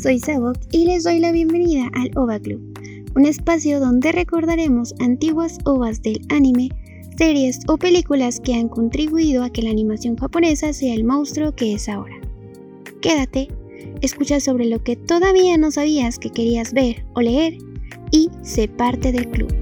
Soy Sabok y les doy la bienvenida al OVA Club, un espacio donde recordaremos antiguas OVAs del anime, series o películas que han contribuido a que la animación japonesa sea el monstruo que es ahora. Quédate, escucha sobre lo que todavía no sabías que querías ver o leer y sé parte del club.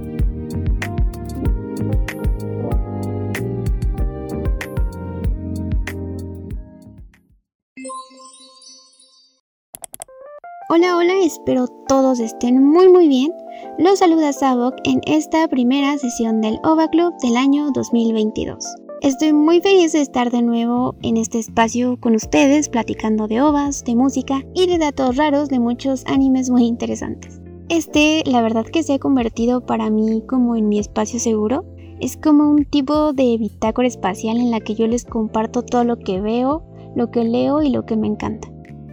Espero todos estén muy muy bien. Los saluda Sabok en esta primera sesión del OVA Club del año 2022. Estoy muy feliz de estar de nuevo en este espacio con ustedes platicando de ovas, de música y de datos raros de muchos animes muy interesantes. Este, la verdad que se ha convertido para mí como en mi espacio seguro. Es como un tipo de bitácora espacial en la que yo les comparto todo lo que veo, lo que leo y lo que me encanta.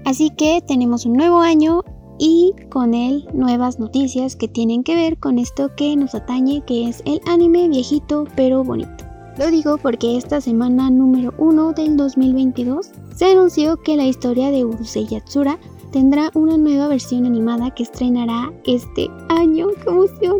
Así que tenemos un nuevo año y con él nuevas noticias que tienen que ver con esto que nos atañe, que es el anime viejito pero bonito. Lo digo porque esta semana número 1 del 2022 se anunció que la historia de Urusei Yatsura tendrá una nueva versión animada que estrenará este año. ¡Qué emoción!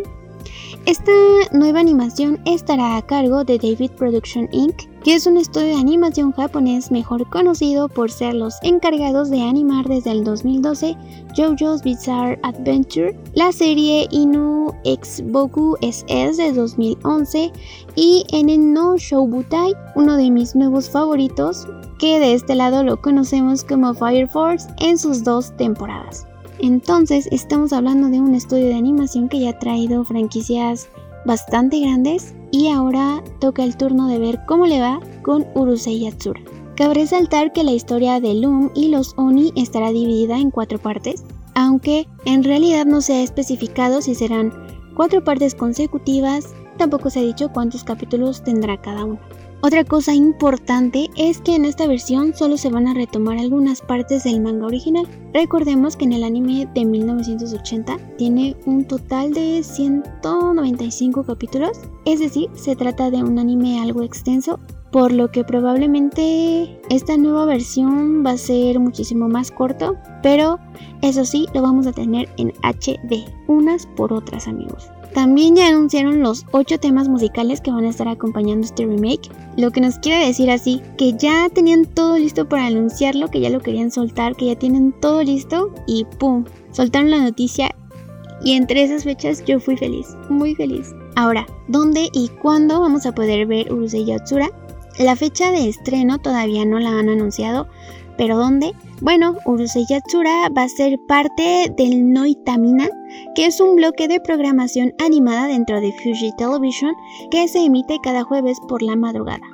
Esta nueva animación estará a cargo de David Production Inc., que es un estudio de animación japonés mejor conocido por ser los encargados de animar desde el 2012 JoJo's Bizarre Adventure, la serie Inu X Boku SS de 2011 y Enen no Shoubutai, uno de mis nuevos favoritos, que de este lado lo conocemos como Fire Force en sus dos temporadas. Entonces estamos hablando de un estudio de animación que ya ha traído franquicias bastante grandes y ahora toca el turno de ver cómo le va con Urusei Yatsura. Cabe resaltar que la historia de Loom y los Oni estará dividida en cuatro partes, aunque en realidad no se ha especificado si serán cuatro partes consecutivas, tampoco se ha dicho cuántos capítulos tendrá cada uno. Otra cosa importante es que en esta versión solo se van a retomar algunas partes del manga original. Recordemos que en el anime de 1980 tiene un total de 195 capítulos, es decir, se trata de un anime algo extenso, por lo que probablemente esta nueva versión va a ser muchísimo más corto, pero eso sí, lo vamos a tener en HD, unas por otras amigos. También ya anunciaron los 8 temas musicales que van a estar acompañando este remake, lo que nos quiere decir así, que ya tenían todo listo para anunciarlo, que ya lo querían soltar, que ya tienen todo listo y ¡pum! Soltaron la noticia y entre esas fechas yo fui feliz, muy feliz. Ahora, ¿dónde y cuándo vamos a poder ver Urusei Yatsura? La fecha de estreno todavía no la han anunciado, pero ¿dónde? Bueno, Urusei Yatsura va a ser parte del Noitamina, que es un bloque de programación animada dentro de Fuji Television que se emite cada jueves por la madrugada.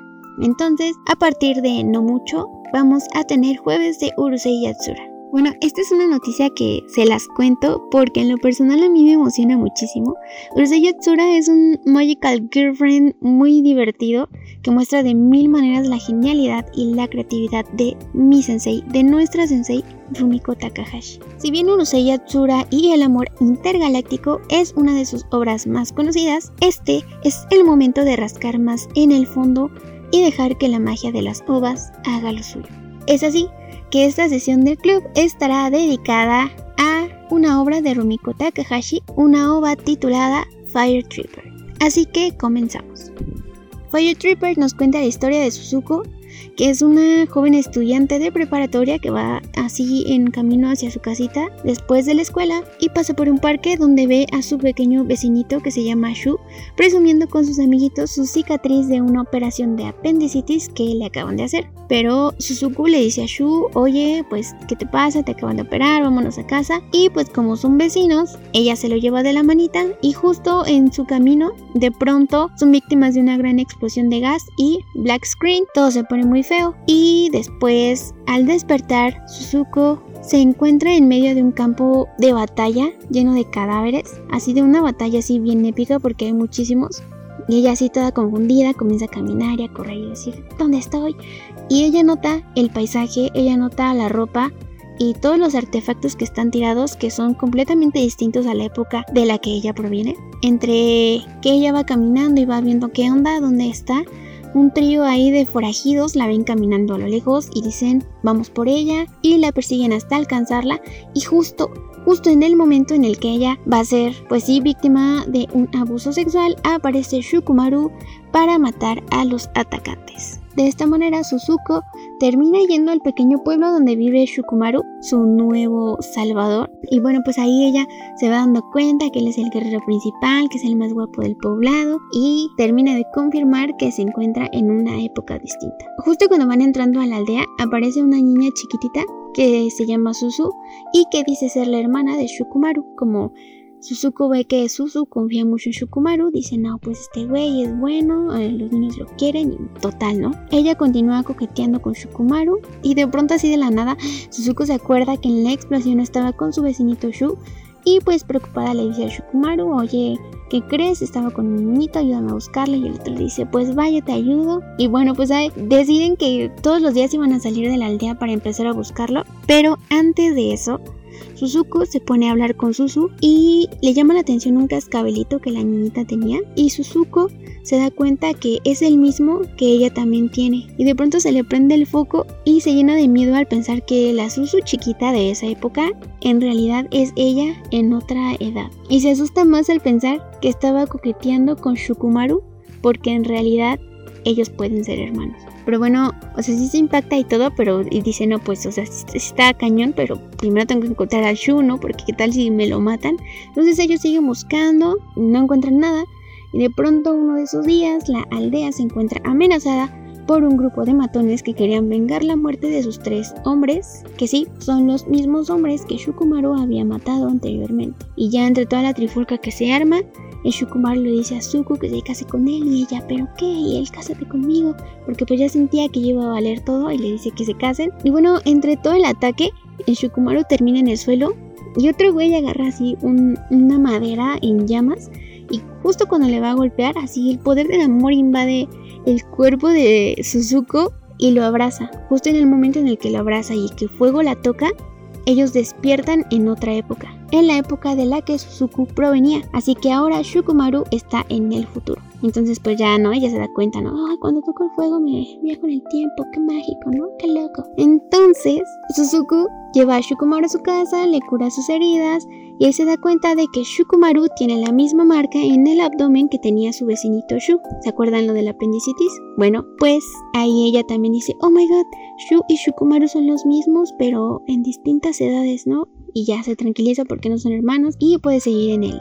Entonces, a partir de no mucho, vamos a tener jueves de Urusei Yatsura. Bueno, esta es una noticia que se las cuento porque en lo personal a mí me emociona muchísimo. Urusei Yatsura es un Magical Girlfriend muy divertido que muestra de mil maneras la genialidad y la creatividad de mi sensei, de nuestra sensei Rumiko Takahashi. Si bien Urusei Yatsura y el amor intergaláctico es una de sus obras más conocidas, este es el momento de rascar más en el fondo y dejar que la magia de las ovas haga lo suyo. Es así que esta sesión del club estará dedicada a una obra de Rumiko Takahashi, una ova titulada Fire Tripper. Así que comenzamos. Fire Tripper nos cuenta la historia de Suzuko, que es una joven estudiante de preparatoria que va así en camino hacia su casita después de la escuela y pasa por un parque donde ve a su pequeño vecinito que se llama Shu, presumiendo con sus amiguitos su cicatriz de una operación de apendicitis que le acaban de hacer. Pero Suzuku le dice a Shu, oye, pues, ¿qué te pasa? Te acaban de operar, vámonos a casa. Y pues como son vecinos, ella se lo lleva de la manita y justo en su camino, de pronto, son víctimas de una gran explosión de gas y black screen, todo se pone muy feo. Y después, al despertar, Suzuko se encuentra en medio de un campo de batalla lleno de cadáveres, así de una batalla así bien épica porque hay muchísimos. Y ella así toda confundida comienza a caminar y a correr y decir, ¿dónde estoy? Y ella nota el paisaje, ella nota la ropa y todos los artefactos que están tirados que son completamente distintos a la época de la que ella proviene. Entre que ella va caminando y va viendo qué onda, dónde está, un trío ahí de forajidos la ven caminando a lo lejos y dicen vamos por ella y la persiguen hasta alcanzarla y justo justo en el momento en el que ella va a ser pues sí víctima de un abuso sexual aparece Shukumaru para matar a los atacantes. De esta manera Suzuko termina yendo al pequeño pueblo donde vive Shukumaru, su nuevo salvador. Y bueno, pues ahí ella se va dando cuenta que él es el guerrero principal, que es el más guapo del poblado y termina de confirmar que se encuentra en una época distinta. Justo cuando van entrando a la aldea aparece una niña chiquitita que se llama Suzu y que dice ser la hermana de Shukumaru, como Suzuko ve que Suzu confía mucho en Shukumaru, dice, no, pues este güey es bueno, eh, los niños lo quieren total, ¿no? Ella continúa coqueteando con Shukumaru y de pronto así de la nada, Suzuko se acuerda que en la explosión estaba con su vecinito Shu y pues preocupada le dice a Shukumaru, oye, ¿qué crees? Estaba con un niñito, ayúdame a buscarlo. Y el otro le dice, pues vaya, te ayudo. Y bueno, pues deciden que todos los días iban a salir de la aldea para empezar a buscarlo. Pero antes de eso, Suzuko se pone a hablar con Suzu y le llama la atención un cascabelito que la niñita tenía y Suzuko se da cuenta que es el mismo que ella también tiene y de pronto se le prende el foco y se llena de miedo al pensar que la Suzu chiquita de esa época en realidad es ella en otra edad y se asusta más al pensar que estaba coqueteando con Shukumaru porque en realidad ellos pueden ser hermanos. Pero bueno, o sea, sí se impacta y todo, pero dice, no, pues, o sea, está cañón, pero primero tengo que encontrar a Shu, ¿no? Porque qué tal si me lo matan. Entonces ellos siguen buscando, no encuentran nada, y de pronto uno de esos días la aldea se encuentra amenazada por un grupo de matones que querían vengar la muerte de sus tres hombres, que sí, son los mismos hombres que Shukumaru había matado anteriormente. Y ya entre toda la trifulca que se arma, el Shukumaru le dice a Suku que se case con él y ella, ¿pero qué? Y él, cásate conmigo, porque pues ya sentía que iba a valer todo y le dice que se casen. Y bueno, entre todo el ataque, el Shukumaru termina en el suelo y otro güey agarra así una madera en llamas y justo cuando le va a golpear, así el poder del amor invade el cuerpo de Suzuko y lo abraza. Justo en el momento en el que lo abraza y que fuego la toca, ellos despiertan en otra época, en la época de la que Suzuku provenía, así que ahora Shukumaru está en el futuro. Entonces pues ya no, ella se da cuenta, ¿no? Ay, cuando toco el fuego me viajo en el tiempo, qué mágico, ¿no? Qué loco. Entonces Suzuku lleva a Shukumaru a su casa, le cura sus heridas y él se da cuenta de que Shukumaru tiene la misma marca en el abdomen que tenía su vecinito Shu. ¿Se acuerdan lo del apendicitis? Bueno, pues ahí ella también dice, oh my god, Shu y Shukumaru son los mismos, pero en distintas edades, ¿no? Y ya se tranquiliza porque no son hermanos y puede seguir en el.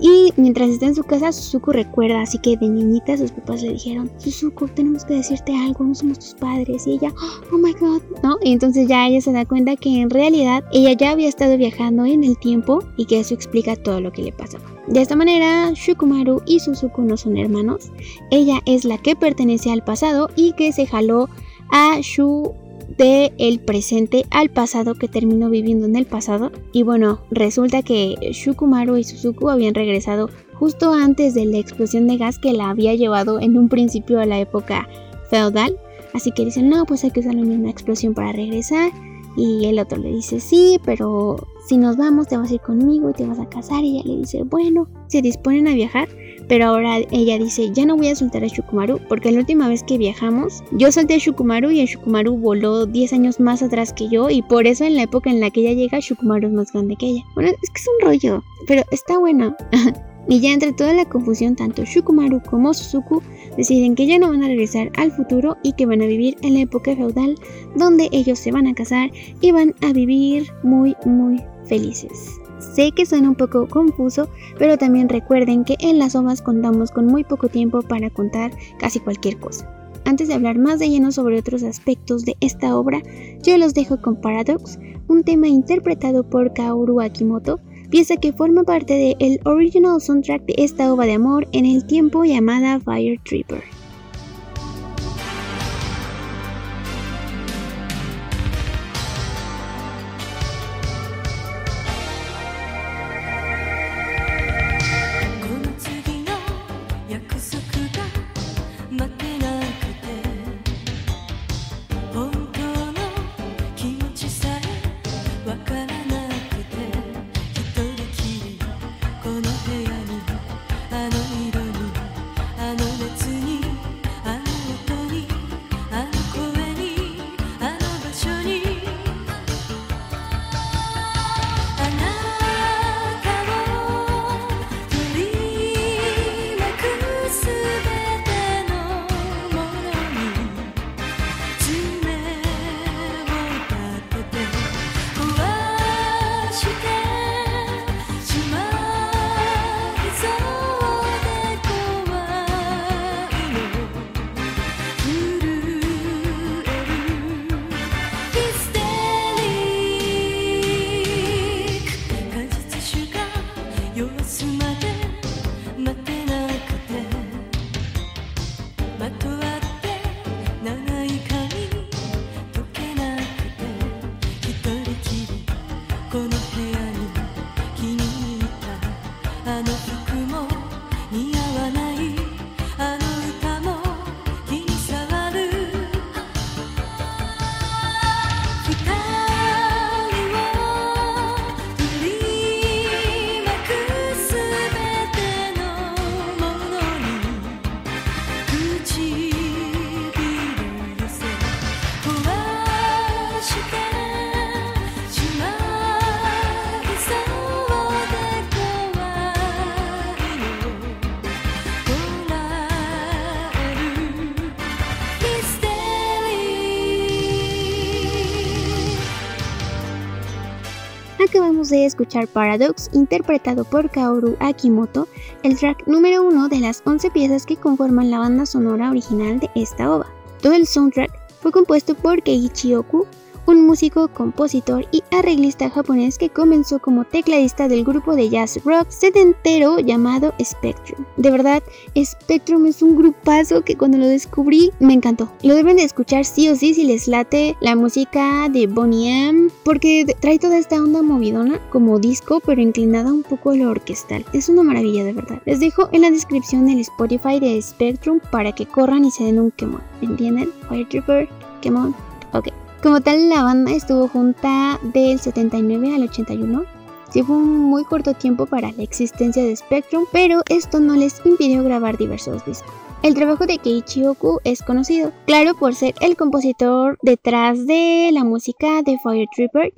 Y mientras está en su casa, Suzuku recuerda, así que de niñita sus papás le dijeron, Suzuku, tenemos que decirte algo, no somos tus padres. Y ella, oh my god, ¿no? Y entonces ya ella se da cuenta que en realidad ella ya había estado viajando en el tiempo y que eso explica todo lo que le pasó. De esta manera, Shukumaru y Suzuku no son hermanos. Ella es la que pertenece al pasado y que se jaló a Shu de el presente al pasado que terminó viviendo en el pasado. Y bueno, resulta que Shukumaru y Suzuku habían regresado justo antes de la explosión de gas que la había llevado en un principio a la época feudal. Así que dicen, no, pues hay que usar la misma explosión para regresar. Y el otro le dice, sí, pero si nos vamos te vas a ir conmigo y te vas a casar. Y ella le dice, bueno, se disponen a viajar. Pero ahora ella dice, ya no voy a soltar a Shukumaru porque la última vez que viajamos, yo solté a Shukumaru y el Shukumaru voló 10 años más atrás que yo y por eso en la época en la que ella llega, Shukumaru es más grande que ella. Bueno, es que es un rollo, pero está bueno. y ya entre toda la confusión, tanto Shukumaru como Suzuku deciden que ya no van a regresar al futuro y que van a vivir en la época feudal donde ellos se van a casar y van a vivir muy muy felices. Sé que suena un poco confuso, pero también recuerden que en las ovas contamos con muy poco tiempo para contar casi cualquier cosa. Antes de hablar más de lleno sobre otros aspectos de esta obra, yo los dejo con Paradox, un tema interpretado por Kaoru Akimoto, pieza que forma parte del original soundtrack de esta obra de amor en el tiempo llamada Fire Tripper. see. De escuchar Paradox, interpretado por Kaoru Akimoto, el track número uno de las 11 piezas que conforman la banda sonora original de esta ova. Todo el soundtrack fue compuesto por Keiichi Oku, un músico, compositor y arreglista japonés que comenzó como tecladista del grupo de jazz rock setentero llamado Spectrum. De verdad, Spectrum es un grupazo que cuando lo descubrí me encantó. Lo deben de escuchar sí o sí si les late la música de Bonnie M, porque trae toda esta onda movidona como disco, pero inclinada un poco a lo orquestal. Es una maravilla de verdad. Les dejo en la descripción el Spotify de Spectrum para que corran y se den un quemón. ¿Entienden? Fire Trooper. Ok. Como tal, la banda estuvo junta del 79 al 81. Sí fue un muy corto tiempo para la existencia de Spectrum, pero esto no les impidió grabar diversos discos. El trabajo de Keiichi Oku es conocido, claro por ser el compositor detrás de la música de Fire Tripper,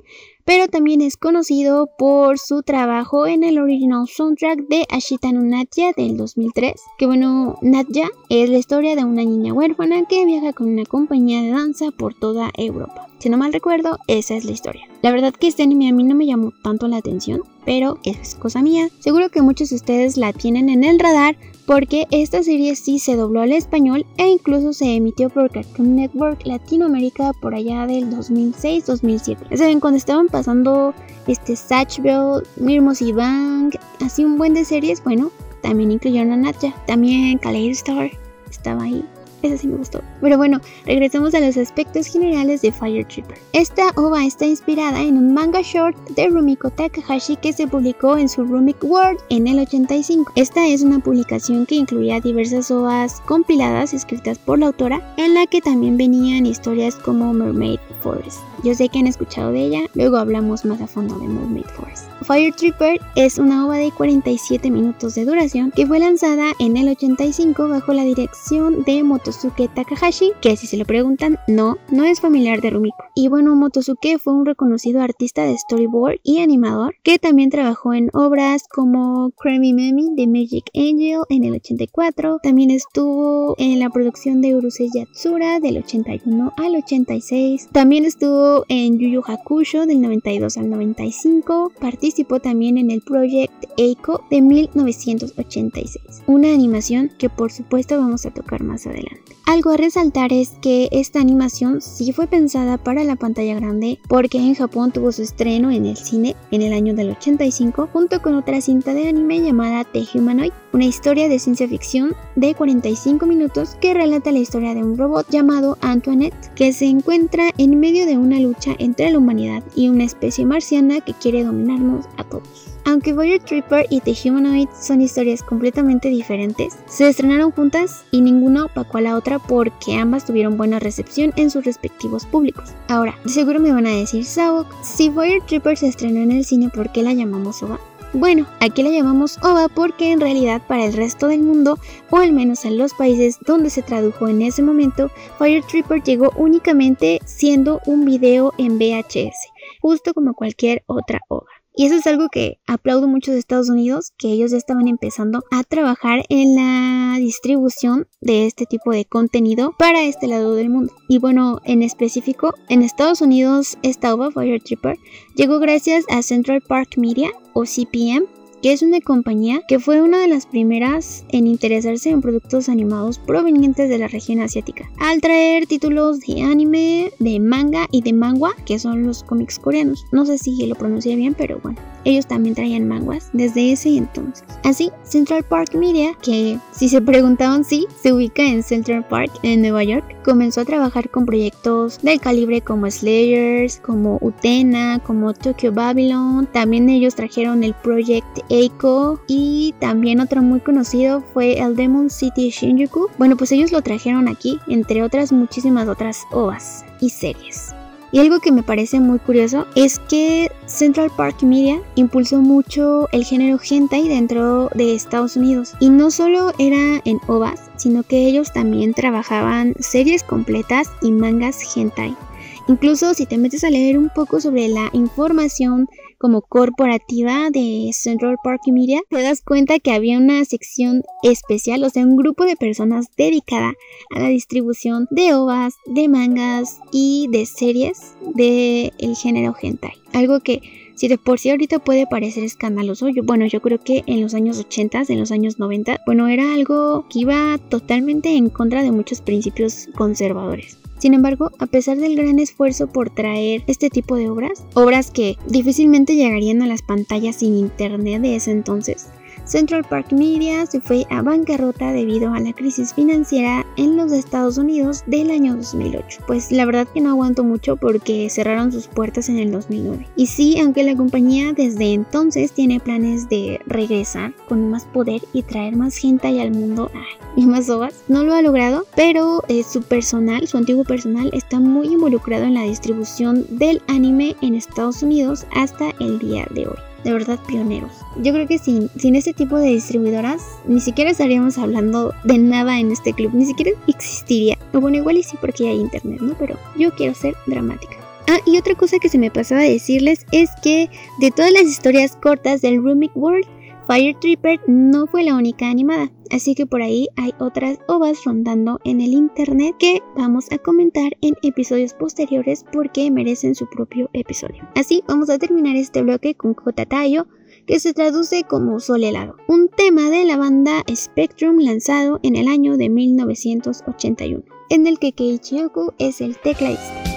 pero también es conocido por su trabajo en el original soundtrack de Ashita no Natya del 2003. Que bueno, Natya es la historia de una niña huérfana que viaja con una compañía de danza por toda Europa. Si no mal recuerdo, esa es la historia. La verdad que este anime a mí no me llamó tanto la atención, pero es cosa mía. Seguro que muchos de ustedes la tienen en el radar porque esta serie sí se dobló al español e incluso se emitió por Cartoon Network Latinoamérica por allá del 2006-2007. ¿Saben? Cuando estaban pasando este Satchville, Mirmos y Bang, así un buen de series, bueno, también incluyeron a Natya, también Star estaba ahí. Esa sí me gustó. Pero bueno, regresemos a los aspectos generales de Fire Tripper. Esta ova está inspirada en un manga short de Rumiko Takahashi que se publicó en su Rumik World en el 85. Esta es una publicación que incluía diversas ovas compiladas escritas por la autora, en la que también venían historias como Mermaid Forest. Yo sé que han escuchado de ella, luego hablamos más a fondo de Mermaid Forest. Fire Tripper es una ova de 47 minutos de duración que fue lanzada en el 85 bajo la dirección de Motosuke Takahashi, que si se lo preguntan, no, no es familiar de Rumiko. Y bueno, Motosuke fue un reconocido artista de storyboard y animador que también trabajó en obras como Creamy Memi de Magic Angel en el 84, también estuvo en la producción de Urusei Yatsura del 81 al 86, también estuvo en Yu Yu Hakusho del 92 al 95, participó también en el Project Eiko de 1986, una animación que por supuesto vamos a tocar más adelante. Algo a resaltar es que esta animación sí fue pensada para la pantalla grande porque en Japón tuvo su estreno en el cine en el año del 85 junto con otra cinta de anime llamada The Humanoid, una historia de ciencia ficción de 45 minutos que relata la historia de un robot llamado Antoinette que se encuentra en medio de una lucha entre la humanidad y una especie marciana que quiere dominarnos a todos. Aunque Fire Tripper y The Humanoid son historias completamente diferentes, se estrenaron juntas y ninguna opacó a la otra porque ambas tuvieron buena recepción en sus respectivos públicos. Ahora, seguro me van a decir, Sao, si Fire Tripper se estrenó en el cine, ¿por qué la llamamos OVA? Bueno, aquí la llamamos OVA porque en realidad para el resto del mundo, o al menos en los países donde se tradujo en ese momento, Fire Tripper llegó únicamente siendo un video en VHS, justo como cualquier otra OVA. Y eso es algo que aplaudo mucho de Estados Unidos, que ellos ya estaban empezando a trabajar en la distribución de este tipo de contenido para este lado del mundo. Y bueno, en específico, en Estados Unidos esta obra Fire Tripper llegó gracias a Central Park Media o CPM que es una compañía que fue una de las primeras en interesarse en productos animados provenientes de la región asiática, al traer títulos de anime, de manga y de manga, que son los cómics coreanos. No sé si lo pronuncié bien, pero bueno. Ellos también traían manguas desde ese entonces. Así, Central Park Media, que si se preguntaban si se ubica en Central Park en Nueva York, comenzó a trabajar con proyectos del calibre como Slayers, como Utena, como Tokyo Babylon. También ellos trajeron el Project Eiko y también otro muy conocido fue el Demon City Shinjuku. Bueno, pues ellos lo trajeron aquí, entre otras muchísimas otras OVAs y series. Y algo que me parece muy curioso es que Central Park Media impulsó mucho el género hentai dentro de Estados Unidos. Y no solo era en OVAs, sino que ellos también trabajaban series completas y mangas hentai. Incluso si te metes a leer un poco sobre la información como corporativa de Central Park Media, te das cuenta que había una sección especial, o sea, un grupo de personas dedicada a la distribución de ovas, de mangas y de series del el género hentai. Algo que Si de por sí ahorita puede parecer escandaloso, yo, bueno, yo creo que en los años 80, en los años 90, bueno, era algo que iba totalmente en contra de muchos principios conservadores. Sin embargo, a pesar del gran esfuerzo por traer este tipo de obras, obras que difícilmente llegarían a las pantallas sin internet de ese entonces, Central Park Media se fue a bancarrota debido a la crisis financiera en los Estados Unidos del año 2008. Pues la verdad que no aguanto mucho porque cerraron sus puertas en el 2009. Y sí, aunque la compañía desde entonces tiene planes de regresar con más poder y traer más gente al mundo y más obras, no lo ha logrado, pero eh, su personal, su antiguo personal, está muy involucrado en la distribución del anime en Estados Unidos hasta el día de hoy de verdad pioneros. Yo creo que sin, sin este tipo de distribuidoras ni siquiera estaríamos hablando de nada en este club, ni siquiera existiría. O bueno, igual y sí porque hay internet, ¿no? Pero yo quiero ser dramática. Ah, y otra cosa que se me pasaba a decirles es que de todas las historias cortas del Rumik World, Fire Tripper no fue la única animada, así que por ahí hay otras ovas rondando en el internet que vamos a comentar en episodios posteriores porque merecen su propio episodio. Así vamos a terminar este bloque con Kotatayo, que se traduce como Sol helado, un tema de la banda Spectrum lanzado en el año de 1981, en el que Keiichi Oku es el tecladista.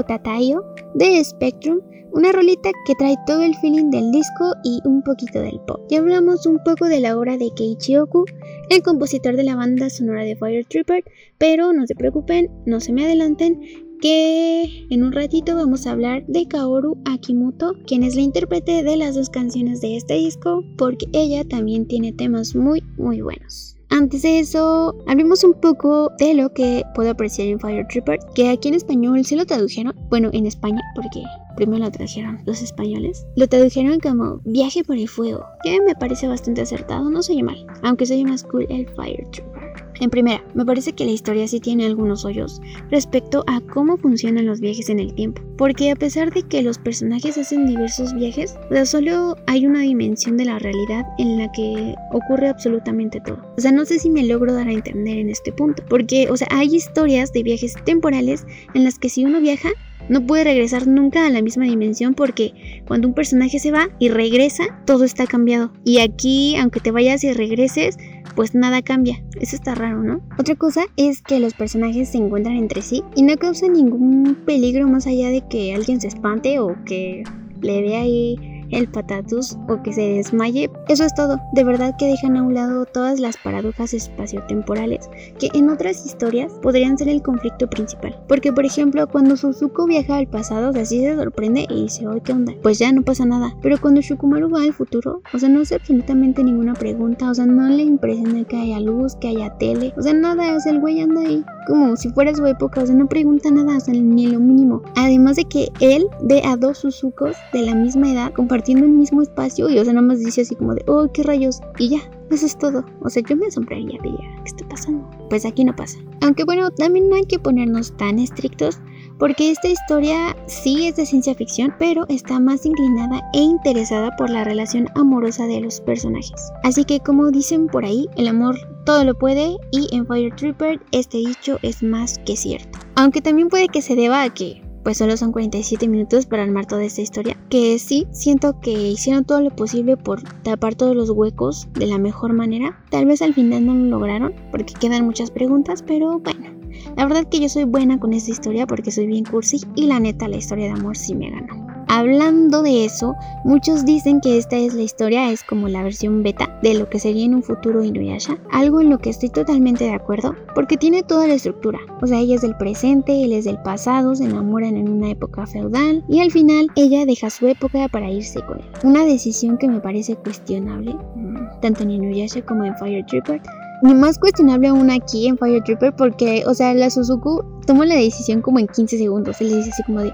Kotatayo de Spectrum, una rolita que trae todo el feeling del disco y un poquito del pop. Ya hablamos un poco de la obra de Keiichi Oku, el compositor de la banda sonora de Fire Tripper, pero no se preocupen, no se me adelanten, que en un ratito vamos a hablar de Kaoru Akimoto, quien es la intérprete de las dos canciones de este disco, porque ella también tiene temas muy muy buenos. Antes de eso, hablemos un poco de lo que puedo apreciar en Fire Tripper, que aquí en español sí lo tradujeron, bueno, en España, porque primero lo trajeron los españoles, lo tradujeron como Viaje por el Fuego, que me parece bastante acertado, no soy mal, aunque soy más cool el Fire Tripper. En primera, me parece que la historia sí tiene algunos hoyos respecto a cómo funcionan los viajes en el tiempo, porque a pesar de que los personajes hacen diversos viajes, solo hay una dimensión de la realidad en la que ocurre absolutamente todo. O sea, no sé si me logro dar a entender en este punto, porque, o sea, hay historias de viajes temporales en las que si uno viaja, no puede regresar nunca a la misma dimensión porque cuando un personaje se va y regresa, todo está cambiado. Y aquí, aunque te vayas y regreses, pues nada cambia. Eso está raro, ¿no? Otra cosa es que los personajes se encuentran entre sí y no causan ningún peligro más allá de que alguien se espante o que le vea ahí el patatus o que se desmaye. Eso es todo. De verdad que dejan a un lado todas las paradojas espaciotemporales que en otras historias podrían ser el conflicto principal. Porque por ejemplo, cuando Suzuko viaja al pasado, así se sorprende y dice, "Oye, ¿qué onda?" Pues ya no pasa nada. Pero cuando Shukumaru va al futuro, o sea, no hace absolutamente ninguna pregunta, o sea, no le impresiona que haya luz, que haya tele, o sea, nada, o sea, el güey anda ahí como si fuera su época, o sea, no pregunta nada, o sea, ni lo mínimo. Además de que él ve a dos Suzukos de la misma edad compartiendo el mismo espacio y, o sea, nada más dice así como de, oh, qué rayos, y ya, eso es todo. O sea, yo me asombraría, diría, ¿qué está pasando? Pues aquí no pasa. Aunque bueno, también no hay que ponernos tan estrictos porque esta historia sí es de ciencia ficción, pero está más inclinada e interesada por la relación amorosa de los personajes. Así que como dicen por ahí, el amor todo lo puede y en Fire Trooper este dicho es más que cierto. Aunque también puede que se deba a que pues solo son 47 minutos para armar toda esta historia. Que sí, siento que hicieron todo lo posible por tapar todos los huecos de la mejor manera. Tal vez al final no lo lograron porque quedan muchas preguntas, pero bueno. La verdad que yo soy buena con esta historia porque soy bien cursi y la neta la historia de amor sí me ganó. Hablando de eso, muchos dicen que esta es la historia, es como la versión beta de lo que sería en un futuro Inuyasha, algo en lo que estoy totalmente de acuerdo, porque tiene toda la estructura. O sea, ella es del presente, él es del pasado, se enamoran en una época feudal y al final ella deja su época para irse con él. Una decisión que me parece cuestionable, mm, tanto en Inuyasha como en Fire Trooper, ni más cuestionable aún aquí en Fire Trooper porque, o sea, la Suzuku toma la decisión como en 15 segundos. Él le dice así como de,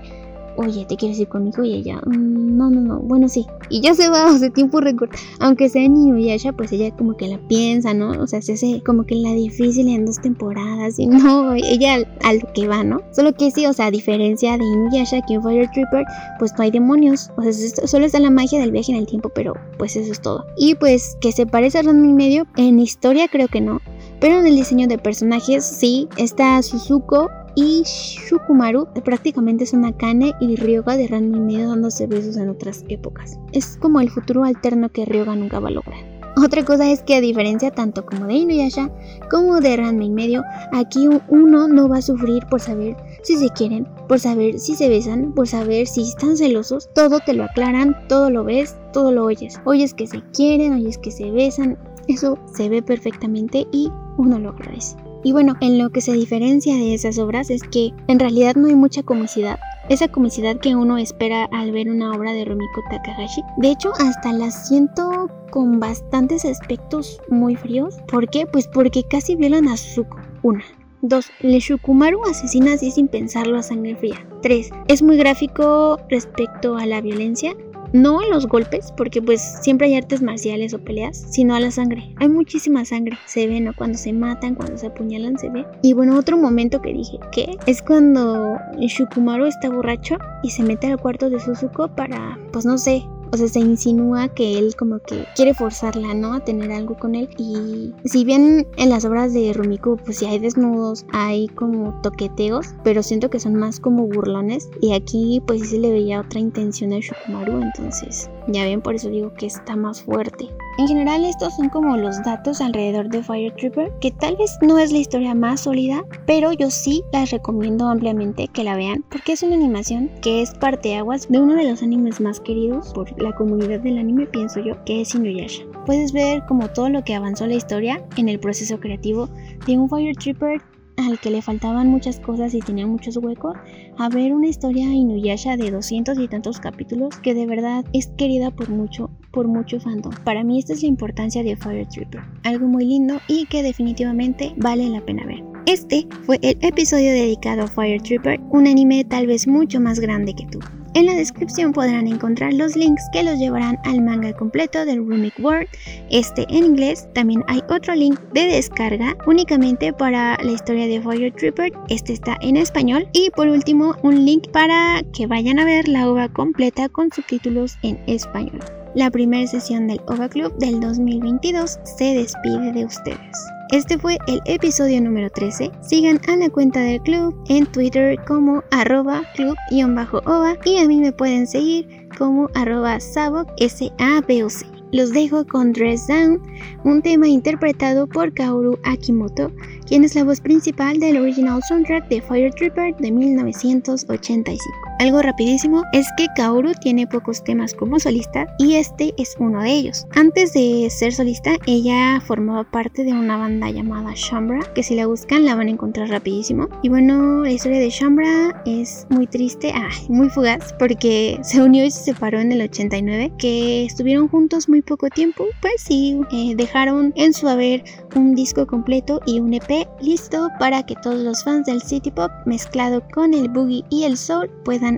oye, ¿te quieres ir conmigo? Y ella, mm, no, no, no, bueno, sí. Y ya se va, hace tiempo récord. Aunque sea Inuyasha, pues ella como que la piensa, ¿no? O sea, se hace como que la difícil en dos temporadas. Y no, ella a lo que va, ¿no? Solo que sí, o sea, a diferencia de Inuyasha, que en Fire Trooper, pues no hay demonios. O sea, solo está la magia del viaje en el tiempo, pero pues eso es todo. Y pues que se parece a Ranma y medio, en historia creo que no. Pero en el diseño de personajes sí, está Suzuko y Shukumaru prácticamente es una Kane y Ryoga de Ranma y medio dándose besos en otras épocas. Es como el futuro alterno que Ryoga nunca va a lograr. Otra cosa es que a diferencia tanto como de Inuyasha como de Ranma y medio, aquí uno no va a sufrir por saber si se quieren, por saber si se besan, por saber si están celosos. Todo te lo aclaran, todo lo ves, todo lo oyes. Oyes que se quieren, oyes que se besan. Eso se ve perfectamente y uno lo agradece. Y bueno, en lo que se diferencia de esas obras es que en realidad no hay mucha comicidad. Esa comicidad que uno espera al ver una obra de Rumiko Takahashi. De hecho, hasta la siento con bastantes aspectos muy fríos. ¿Por qué? Pues porque casi violan a Suzuko. Una. 2. Le Shukumaru asesina así sin pensarlo a sangre fría. 3. Es muy gráfico respecto a la violencia no a los golpes, porque pues siempre hay artes marciales o peleas, sino a la sangre. Hay muchísima sangre, se ve, ¿no? Cuando se matan, cuando se apuñalan, se ve. Y bueno, otro momento que dije, ¿qué? Es cuando Shukumaru está borracho y se mete al cuarto de Suzuko para, pues no sé, o sea, se insinúa que él como que quiere forzarla, ¿no? A tener algo con él. Y si bien en las obras de Rumiko, pues sí hay desnudos, hay como toqueteos, pero siento que son más como burlones. Y aquí pues sí se le veía otra intención a Shukumaru, entonces ya ven, por eso digo que está más fuerte. En general estos son como los datos alrededor de Fire Trooper, que tal vez no es la historia más sólida, pero yo sí las recomiendo ampliamente que la vean, porque es una animación que es parteaguas de uno de los animes más queridos por la comunidad del anime, pienso yo, que es Inuyasha. Puedes ver como todo lo que avanzó la historia en el proceso creativo de un Fire Trooper al que le faltaban muchas cosas y tenía muchos huecos, a ver una historia Inuyasha de 200 y tantos capítulos que de verdad es querida por mucho, por mucho fandom. Para mí esta es la importancia de Fire Trooper, algo muy lindo y que definitivamente vale la pena ver. Este fue el episodio dedicado a Fire Trooper, un anime tal vez mucho más grande que tú. En la descripción podrán encontrar los links que los llevarán al manga completo del Rumik World, este en inglés. También hay otro link de descarga únicamente para la historia de Fire Trooper, este está en español. Y por último, un link para que vayan a ver la obra completa con subtítulos en español. La primera sesión del OVA Club del 2022 se despide de ustedes. Este fue el episodio número 13. Sigan a la cuenta del club en Twitter como arroba club-ova y a mí me pueden seguir como arroba sabok s a b o c Los dejo con Dress Down, un tema interpretado por Kaoru Akimoto, quien es la voz principal del original soundtrack de Fire Trooper de 1985. Algo rapidísimo es que Kaoru tiene pocos temas como solista y este es uno de ellos. Antes de ser solista, ella formaba parte de una banda llamada Shambra, que si la buscan la van a encontrar rapidísimo. Y bueno, la historia de Shambra es muy triste, ah, muy fugaz, porque se unió y se separó en el 89, que estuvieron juntos muy poco tiempo, pues sí, eh, dejaron en su haber un disco completo y un EP listo para que todos los fans del City Pop mezclado con el boogie y el soul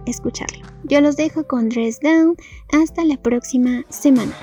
escucharlo. Yo los dejo con Dress Down, hasta la próxima semana.